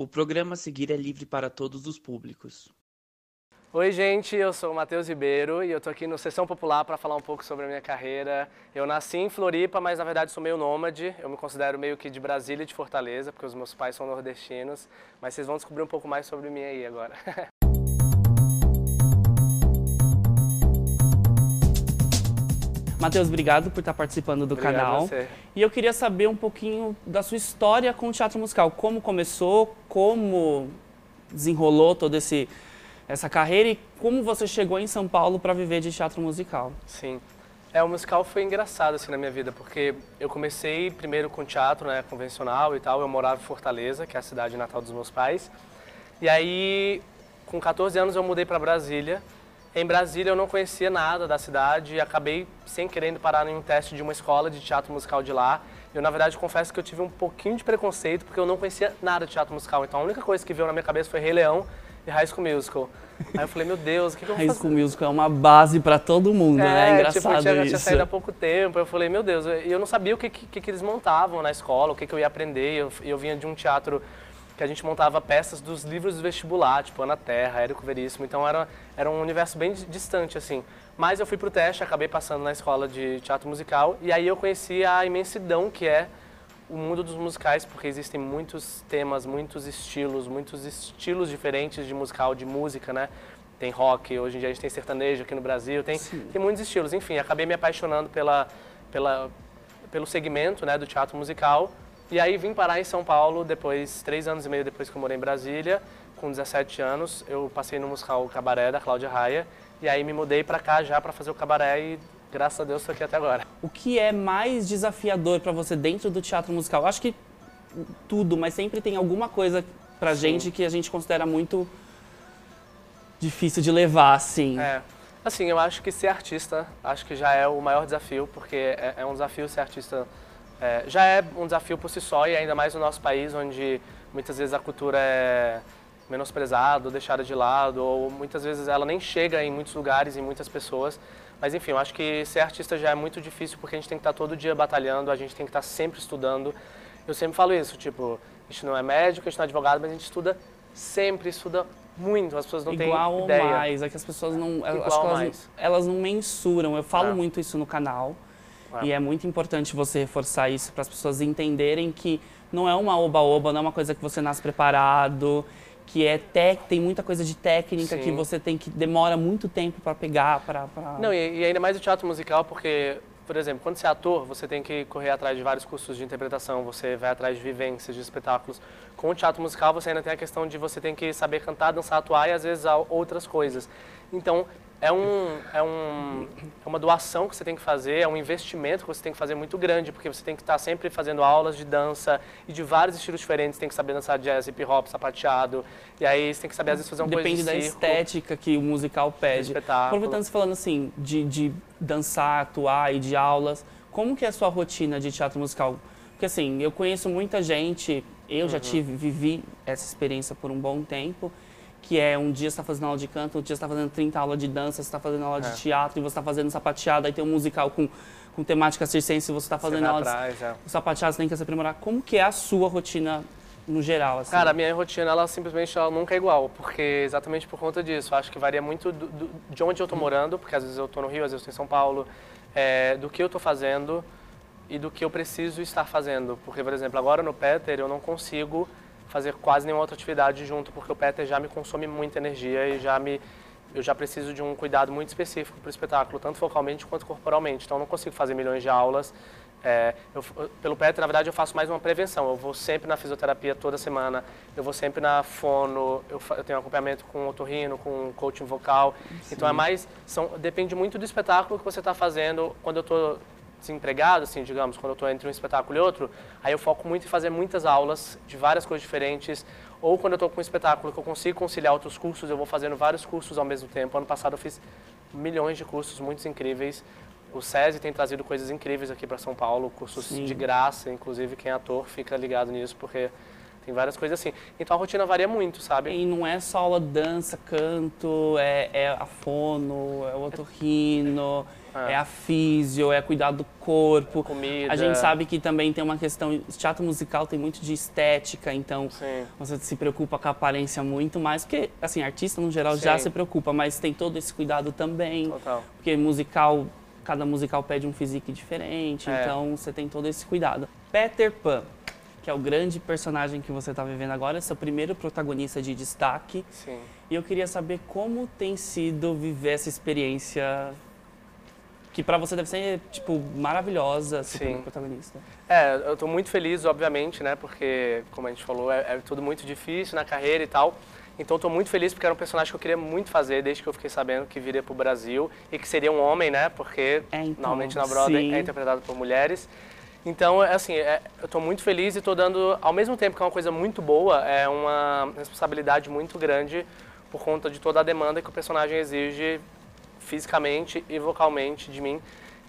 O programa a seguir é livre para todos os públicos. Oi, gente, eu sou o Matheus Ribeiro e eu tô aqui no Sessão Popular para falar um pouco sobre a minha carreira. Eu nasci em Floripa, mas na verdade sou meio nômade. Eu me considero meio que de Brasília e de Fortaleza, porque os meus pais são nordestinos. Mas vocês vão descobrir um pouco mais sobre mim aí agora. Matheus, obrigado por estar participando do Obrigado canal. a você. E eu queria saber um pouquinho da sua história com o teatro musical. Como começou, como desenrolou toda esse, essa carreira e como você chegou em São Paulo para viver de teatro musical. Sim. É, o musical foi engraçado assim na minha vida, porque eu comecei primeiro com teatro, né, convencional e tal. Eu morava em Fortaleza, que é a cidade natal dos meus pais. E aí, com 14 anos, eu mudei para Brasília. Em Brasília, eu não conhecia nada da cidade e acabei sem querendo parar em um teste de uma escola de teatro musical de lá. Eu, na verdade, confesso que eu tive um pouquinho de preconceito, porque eu não conhecia nada de teatro musical. Então, a única coisa que veio na minha cabeça foi Rei Leão e High School Musical. Aí eu falei, meu Deus, o que, que eu vou High fazer? School Musical é uma base para todo mundo, né? É engraçado tipo, eu tinha, eu isso. tinha saído há pouco tempo, eu falei, meu Deus, e eu não sabia o que, que, que eles montavam na escola, o que, que eu ia aprender. Eu, eu vinha de um teatro que a gente montava peças dos livros do vestibular, tipo Ana Terra, Érico Veríssimo, então era, era um universo bem distante, assim. Mas eu fui pro teste, acabei passando na escola de teatro musical, e aí eu conheci a imensidão que é o mundo dos musicais, porque existem muitos temas, muitos estilos, muitos estilos diferentes de musical, de música, né? Tem rock, hoje em dia a gente tem sertanejo aqui no Brasil, tem, tem muitos estilos. Enfim, acabei me apaixonando pela, pela, pelo segmento né, do teatro musical. E aí vim parar em São Paulo depois, três anos e meio depois que eu morei em Brasília, com 17 anos. Eu passei no musical Cabaré, da Cláudia Raia. E aí me mudei pra cá já pra fazer o Cabaré e graças a Deus estou aqui até agora. O que é mais desafiador para você dentro do teatro musical? Acho que tudo, mas sempre tem alguma coisa pra gente que a gente considera muito difícil de levar, assim. É. Assim, eu acho que ser artista, acho que já é o maior desafio, porque é, é um desafio ser artista, é, já é um desafio por si só, e ainda mais no nosso país, onde muitas vezes a cultura é menosprezada, ou deixada de lado, ou muitas vezes ela nem chega em muitos lugares, em muitas pessoas. Mas enfim, eu acho que ser artista já é muito difícil, porque a gente tem que estar todo dia batalhando, a gente tem que estar sempre estudando. Eu sempre falo isso, tipo, a gente não é médico, a gente não é advogado, mas a gente estuda sempre, estuda muito, as pessoas não Igual têm ou ideia. mais, é que as pessoas não, eu Igual ou elas, mais. não- elas não mensuram. Eu falo É. muito isso no canal É. e é muito importante você reforçar isso para as pessoas entenderem que não é uma oba-oba, não é uma coisa que você nasce preparado, que é tec, tem muita coisa de técnica que Sim. você tem que demora muito tempo para pegar, para Não, e, e ainda mais o teatro musical, porque, por exemplo, quando você é ator, você tem que correr atrás de vários cursos de interpretação, você vai atrás de vivências, de espetáculos. Com o teatro musical, você ainda tem a questão de você tem que saber cantar, dançar, atuar e às vezes outras coisas. Então, é, um, é, um, é uma doação que você tem que fazer, é um investimento que você tem que fazer muito grande, porque você tem que estar sempre fazendo aulas de dança e de vários estilos diferentes. Tem que saber dançar jazz, hip hop, sapateado, e aí você tem que saber às vezes fazer uma Depende coisa da de circo. estética que o musical pede. Aproveitando você falando assim, de, de dançar, atuar e de aulas, como que é a sua rotina de teatro musical? Porque assim, eu conheço muita gente, eu Uhum. já tive, vivi essa experiência por um bom tempo, que é um dia você está fazendo aula de canto, outro dia você está fazendo 30 aulas de dança, você está fazendo aula É. de teatro e você está fazendo sapateado, aí tem um musical com, com temática circense e você está Você fazendo vai aula de é. sapateado, você tem que se aprimorar. Como que é a sua rotina no geral? Assim? Cara, a minha rotina, ela simplesmente ela nunca é igual, porque exatamente por conta disso. Acho que varia muito do- do- de onde eu estou morando, porque às vezes eu estou no Rio, às vezes eu estou em São Paulo, é, do que eu estou fazendo e do que eu preciso estar fazendo. Porque, por exemplo, agora no Peter eu não consigo fazer quase nenhuma outra atividade junto, porque o Peter já me consome muita energia e já me eu já preciso de um cuidado muito específico para o espetáculo, tanto focalmente quanto corporalmente. Então, eu não consigo fazer milhões de aulas. É, eu, pelo Peter, na verdade, eu faço mais uma prevenção. Eu vou sempre na fisioterapia toda semana, eu vou sempre na fono, eu, eu tenho acompanhamento com otorrino, com coaching vocal. Então, é mais, são, depende muito do espetáculo que você está fazendo. Quando eu estou desempregado, assim, digamos, quando eu estou entre um espetáculo e outro, aí eu foco muito em fazer muitas aulas de várias coisas diferentes. Ou quando eu estou com um espetáculo que eu consigo conciliar outros cursos, eu vou fazendo vários cursos ao mesmo tempo. Ano passado eu fiz milhões de cursos, muitos incríveis. O SESI tem trazido coisas incríveis aqui para São Paulo, cursos Sim. de graça, inclusive quem é ator fica ligado nisso, porque tem várias coisas assim. Então a rotina varia muito, sabe? E não é só aula dança, canto, é, é a fono, é o otorrino, é. é a físio, é cuidar do corpo. Comida. A gente sabe que também tem uma questão, teatro musical tem muito de estética, então Sim. você se preocupa com a aparência muito mais, porque assim, artista no geral Sim. já se preocupa, mas tem todo esse cuidado também. Total. Porque musical cada musical pede um físico diferente, É. então você tem todo esse cuidado. Peter Pan, que é o grande personagem que você está vivendo agora, é seu primeiro protagonista de destaque. Sim. E eu queria saber como tem sido viver essa experiência que pra você deve ser, tipo, maravilhosa, ser Sim. protagonista. É, eu tô muito feliz, obviamente, né? Porque, como a gente falou, é, é tudo muito difícil na carreira e tal. Então, tô muito feliz porque era um personagem que eu queria muito fazer desde que eu fiquei sabendo que viria pro Brasil e que seria um homem, né? Porque É, então, normalmente na Broadway sim. é interpretado por mulheres. Então, é assim, é, eu tô muito feliz e tô dando, ao mesmo tempo que é uma coisa muito boa, é uma responsabilidade muito grande por conta de toda a demanda que o personagem exige fisicamente e vocalmente de mim.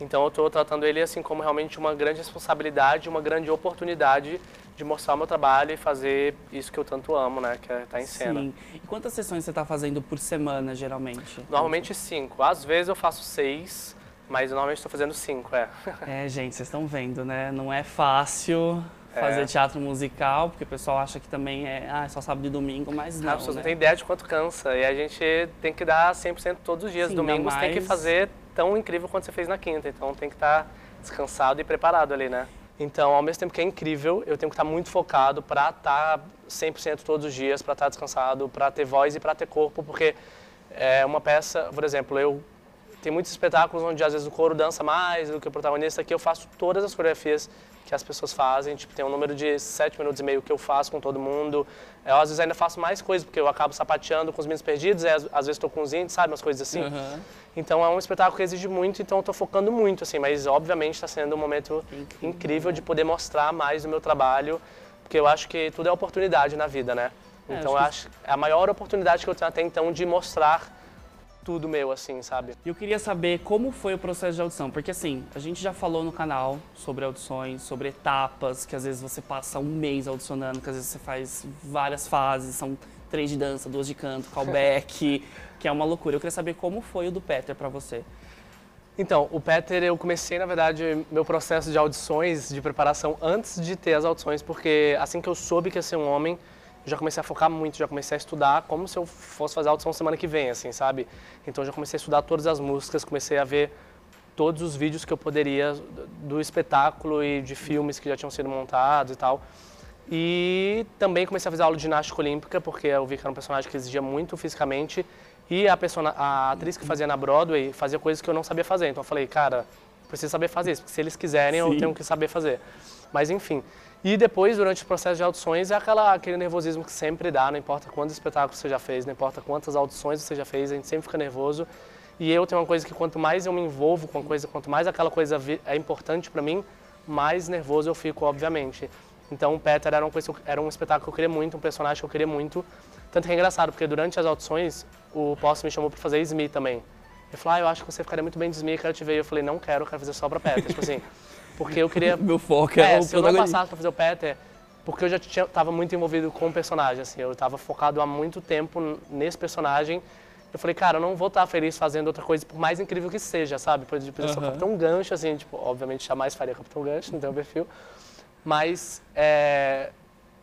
Então eu estou tratando ele assim como realmente uma grande responsabilidade, uma grande oportunidade de mostrar o meu trabalho e fazer isso que eu tanto amo, né, que é estar em cena. Sim. E quantas sessões você está fazendo por semana, geralmente? Normalmente cinco, às vezes eu faço seis, mas normalmente estou fazendo cinco, é. É, gente, vocês estão vendo, né? Não é fácil É. fazer teatro musical, porque o pessoal acha que também é, ah, é só sábado e domingo, mas não, As pessoas né? não têm ideia de quanto cansa e a gente tem que dar 100% todos os dias. Sim, Domingos ainda tem que mais- fazer tão incrível quanto você fez na quinta, então tem que estar descansado e preparado ali, né? Então, ao mesmo tempo que é incrível, eu tenho que estar muito focado para estar 100% todos os dias, para estar descansado, para ter voz e para ter corpo, porque é uma peça, por exemplo, eu tem muitos espetáculos onde às vezes o coro dança mais do que o protagonista, aqui eu faço todas as coreografias que as pessoas fazem, tipo, tem um número de sete minutos e meio que eu faço com todo mundo. Eu, às vezes ainda faço mais coisas, porque eu acabo sapateando com os meninos perdidos, aí, às, às vezes estou com os índios, sabe, umas coisas assim. Aham. Então é um espetáculo que exige muito, então eu estou focando muito, assim, mas obviamente está sendo um momento Incrível, incrível, de poder mostrar mais do meu trabalho, porque eu acho que tudo é oportunidade na vida, né? É, Então eu acho acho é a maior oportunidade que eu tenho até então de mostrar tudo meu, assim, sabe? E eu queria saber como foi o processo de audição, porque assim, a gente já falou no canal sobre audições, sobre etapas, que às vezes você passa um mês audicionando, que às vezes você faz várias fases, são três de dança, duas de canto, callback, que é uma loucura. Eu queria saber como foi o do Peter pra você. Então, o Peter, eu comecei, na verdade, meu processo de audições, de preparação, antes de ter as audições, porque assim que eu soube que ia ser um homem, já comecei a focar muito, já comecei a estudar como se eu fosse fazer audição semana que vem, assim, sabe? Então, eu já comecei a estudar todas as músicas, comecei a ver todos os vídeos que eu poderia do espetáculo e de filmes que já tinham sido montados e tal. E também comecei a fazer aula de ginástica olímpica, porque eu vi que era um personagem que exigia muito fisicamente. E a, persona, a atriz que fazia na Broadway fazia coisas que eu não sabia fazer. Então eu falei, cara, preciso saber fazer isso, porque se eles quiserem, eu Sim. tenho que saber fazer. Mas enfim. E depois, durante o processo de audições, é aquela, aquele nervosismo que sempre dá, não importa quantos espetáculos você já fez, não importa quantas audições você já fez, a gente sempre fica nervoso. E eu tenho uma coisa que quanto mais eu me envolvo com a coisa, quanto mais aquela coisa é importante para mim, mais nervoso eu fico, obviamente. Então o Peter era, uma coisa, era um espetáculo que eu queria muito, um personagem que eu queria muito. Tanto que é engraçado, porque durante as audições, o Posse me chamou para fazer Smee também. Ele falou, ah, eu acho que você ficaria muito bem de Smee, quero te ver. Eu falei, não quero, quero fazer só para Peter. tipo assim, porque eu queria Meu foco é, é, o se eu não passasse pra fazer o Peter, porque eu já tinha, tava muito envolvido com o personagem, assim, eu tava focado há muito tempo nesse personagem. Eu falei, cara, eu não vou estar feliz fazendo outra coisa, por mais incrível que seja, sabe? Por exemplo, eu sou. Capitão Gancho, assim, tipo, obviamente jamais faria Capitão Gancho, não tem o perfil. Mas é,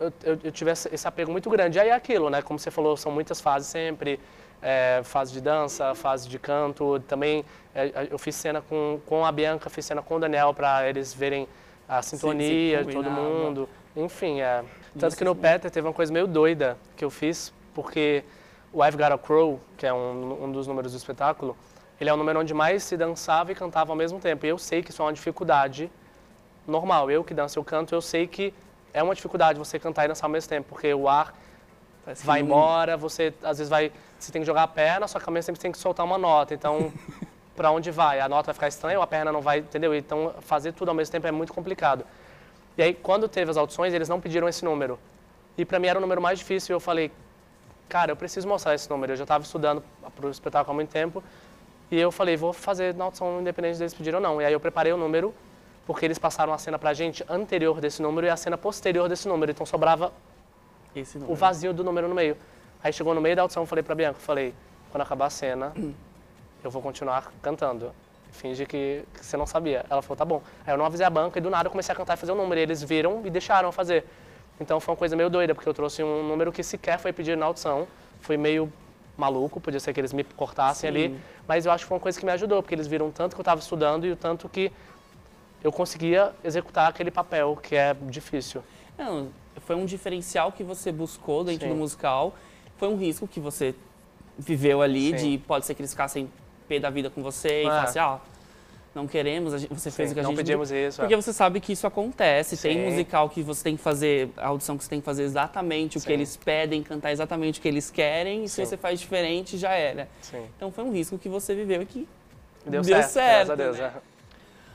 eu, eu, eu tive esse, esse apego muito grande. E aí é aquilo, né? Como você falou, são muitas fases sempre. É, fase de dança, fase de canto. Também é, eu fiz cena com, com a Bianca, fiz cena com o Daniel para eles verem a sintonia de todo mundo. Enfim, é. Tanto Isso que no. Peter teve uma coisa meio doida que eu fiz, porque o I've Got a Crow, que é um, um dos números do espetáculo, ele é o número onde mais se dançava e cantava ao mesmo tempo. E eu sei que isso é uma dificuldade normal. Eu que danço, eu canto, eu sei que é uma dificuldade você cantar e dançar ao mesmo tempo, porque o ar Parece vai embora, você às vezes vai, você tem que jogar a perna, só que você tem que soltar uma nota. Então, para onde vai? A nota vai ficar estranha ou a perna não vai, entendeu? Então, fazer tudo ao mesmo tempo é muito complicado. E aí, quando teve as audições, eles não pediram esse número. E para mim era o número mais difícil. E eu falei, cara, eu preciso mostrar esse número. Eu já estava estudando para o espetáculo há muito tempo. E eu falei, vou fazer na audição independente deles pedirem ou não. E aí eu preparei o número, porque eles passaram a cena pra gente anterior desse número e a cena posterior desse número. Então sobrava o vazio do número no meio. Aí chegou no meio da audição, falei pra Bianca, falei, quando acabar a cena, eu vou continuar cantando. Finge que, que você não sabia. Ela falou, tá bom. Aí eu não avisei a banca e do nada eu comecei a cantar e fazer o número. E eles viram e deixaram eu fazer. Então foi uma coisa meio doida, porque eu trouxe um número que sequer foi pedido na audição. Foi meio maluco, podia ser que eles me cortassem Sim. ali. Mas eu acho que foi uma coisa que me ajudou, porque eles viram o tanto que eu estava estudando e o tanto que eu conseguia executar aquele papel que é difícil. Não, foi um diferencial que você buscou dentro Sim. do musical. Foi um risco que você viveu ali, Sim. de pode ser que eles ficassem pé da vida com você e É. falassem, ó, não queremos, gente- você fez Sim, o que a não gente pedimos isso. é. Porque você sabe que isso acontece. Tem Sim. musical que você tem que fazer, a audição que você tem que fazer exatamente o que Sim. eles pedem, cantar exatamente o que eles querem, e se você faz diferente, já era. Então foi um risco que você viveu e que Deu, Deu certo, certo, Deus. né? é.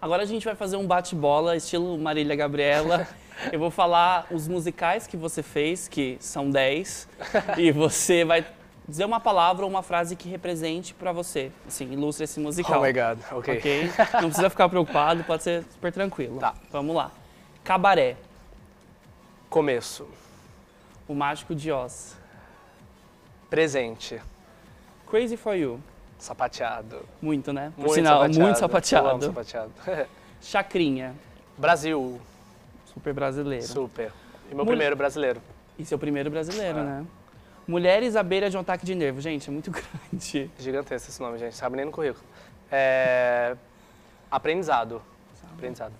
Agora a gente vai fazer um bate-bola, estilo Marília Gabriela. Eu vou falar os musicais que você fez, que são 10, e você vai dizer uma palavra ou uma frase que represente pra você, assim, ilustre esse musical. Oh my God, ok. ok? Não precisa ficar preocupado, pode ser super tranquilo. Tá. Vamos lá. Cabaré, Começo. O Mágico de Oz. Presente. Crazy for You. Sapateado. Muito, né? Por Muito sinal, sapateado. muito Eu amo sapateado. sapateado. Chacrinha. Brasil. Super brasileiro. Super. E meu Mulher- primeiro brasileiro. E seu primeiro brasileiro, É. né? Mulheres à beira de um ataque de nervo. Gente, é muito grande. Gigantesco esse nome, gente. Sabe nem no currículo. É... Aprendizado. Aprendizado.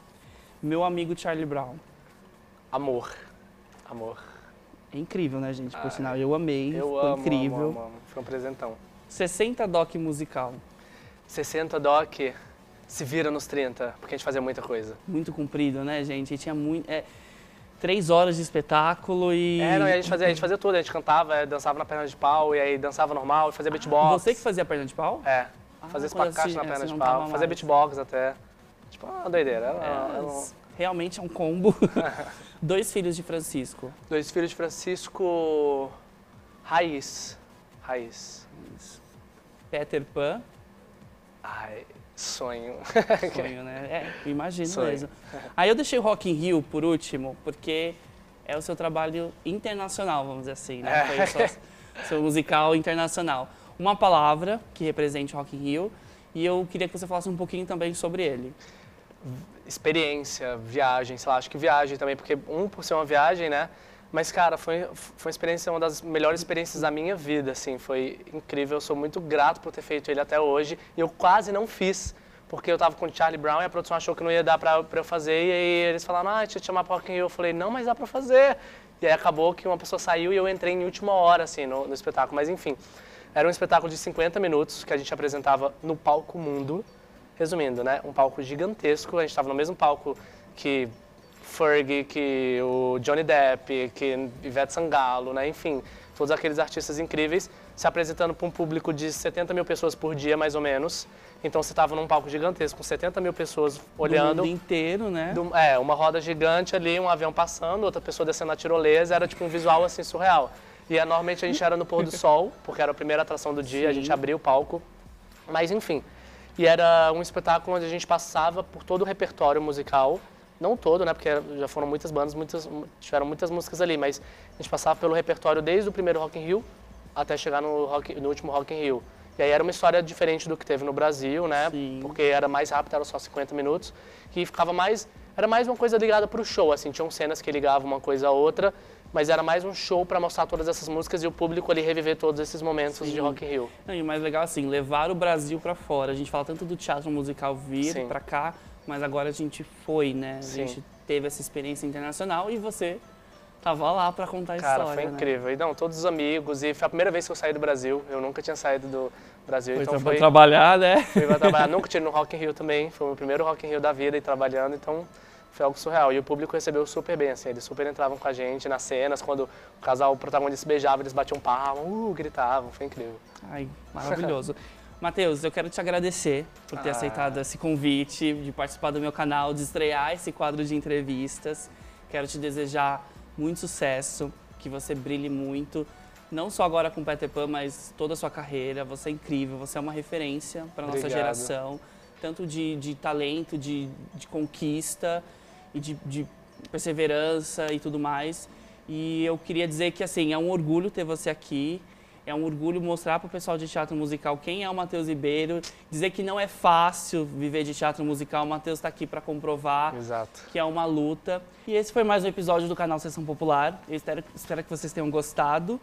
Meu amigo Charlie Brown. Amor. Amor. É incrível, né, gente? Por Ah, sinal, eu amei. Eu Ficou amo, incrível. amo, amo, amo. Foi um presentão. 60 doc musical. 60 doc, se vira nos 30, porque a gente fazia muita coisa. Muito comprido, né, gente? E tinha muito. É, três horas de espetáculo e. É, não, e a gente fazia, a gente fazia tudo, a gente cantava, é, dançava na perna de pau, e aí dançava normal, fazia beatbox. Você que fazia a perna de pau? É, Ah, fazia espacate na é, perna de pau, fazia beatbox até. Tipo, uma doideira. Era, É, era um- Realmente é um combo. Dois filhos de Francisco. Dois filhos de Francisco Raiz. Raiz. Peter Pan. Ai, sonho. Sonho, né? É, imagino Sonho. mesmo. Aí eu deixei o Rock in Rio por último, porque é o seu trabalho internacional, vamos dizer assim, né? É. Foi o seu, seu musical internacional. Uma palavra que represente Rock in Rio e eu queria que você falasse um pouquinho também sobre ele. experiência, viagem, sei lá, acho que viagem também, porque um por ser uma viagem, né? Mas, cara, foi, foi uma experiência, uma das melhores experiências da minha vida, assim, foi incrível, eu sou muito grato por ter feito ele até hoje, e eu quase não fiz, porque eu tava com o Charlie Brown e a produção achou que não ia dar pra, pra eu fazer, e aí eles falaram, ah, deixa eu te chamar pra Rock in Rio, eu falei, não, mas dá pra fazer, e aí acabou que uma pessoa saiu e eu entrei em última hora, assim, no, no espetáculo, mas enfim, era um espetáculo de 50 minutos que a gente apresentava no Palco Mundo, Resumindo, né? Um palco gigantesco. A gente estava no mesmo palco que Fergie, que o Johnny Depp, que Ivete Sangalo, né? Enfim, todos aqueles artistas incríveis se apresentando para um público de 70 mil pessoas por dia, mais ou menos. Então você estava num palco gigantesco com 70 mil pessoas olhando. Do mundo inteiro, né? Do- é, uma roda gigante ali, um avião passando, outra pessoa descendo a tirolesa, era tipo um visual assim surreal. E é, normalmente a gente era no pôr do sol, porque era a primeira atração do dia, a gente abriu o palco. Mas enfim, e era um espetáculo onde a gente passava por todo o repertório musical, não todo, né, porque já foram muitas bandas, muitas, tiveram muitas músicas ali, mas a gente passava pelo repertório desde o primeiro Rock in Rio até chegar no, Rock- no último Rock in Rio. E aí era uma história diferente do que teve no Brasil, né? Sim. Porque era mais rápido, era só 50 minutos. E ficava mais. Era mais uma coisa ligada pro show, assim. Tinham cenas que ligavam uma coisa a outra, mas era mais um show para mostrar todas essas músicas e o público ali reviver todos esses momentos de Sim. Rock in Rio. Não, e o mais legal assim, levar o Brasil pra fora. A gente fala tanto do teatro musical vir pra cá, mas agora a gente foi, né? A Sim. gente teve essa experiência internacional e você tava lá pra contar a Cara, história, foi né? incrível. E não, todos os amigos. E foi a primeira vez que eu saí do Brasil. Eu nunca tinha saído do Brasil. Foi então pra foi. trabalhar, né? Fui pra trabalhar. nunca tive no Rock in Rio também. Foi o meu primeiro Rock in Rio da vida e trabalhando. Então foi algo surreal. E o público recebeu super bem, assim. Eles super entravam com a gente nas cenas. Quando o casal, o protagonista se beijava, eles batiam palma, uh, gritavam. Foi incrível. Ai, maravilhoso. Matheus, eu quero te agradecer por ter Ah. aceitado esse convite, de participar do meu canal, de estrear esse quadro de entrevistas. Quero te desejar muito sucesso, que você brilhe muito, não só agora com Peter Pan, mas toda a sua carreira. Você é incrível, você é uma referência para nossa Obrigado. geração, tanto de, de talento, de, de conquista e de, de perseverança e tudo mais. E eu queria dizer que assim, é um orgulho ter você aqui. É um orgulho mostrar para o pessoal de teatro musical quem é o Matheus Ribeiro, dizer que não é fácil viver de teatro musical. O Matheus está aqui para comprovar Exato. que é uma luta. E esse foi mais um episódio do canal Sessão Popular. Eu espero, espero que vocês tenham gostado.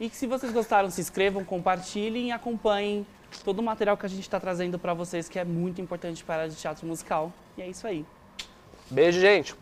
E que se vocês gostaram, se inscrevam, compartilhem e acompanhem todo o material que a gente está trazendo para vocês, que é muito importante para a área de teatro musical. E é isso aí. Beijo, gente.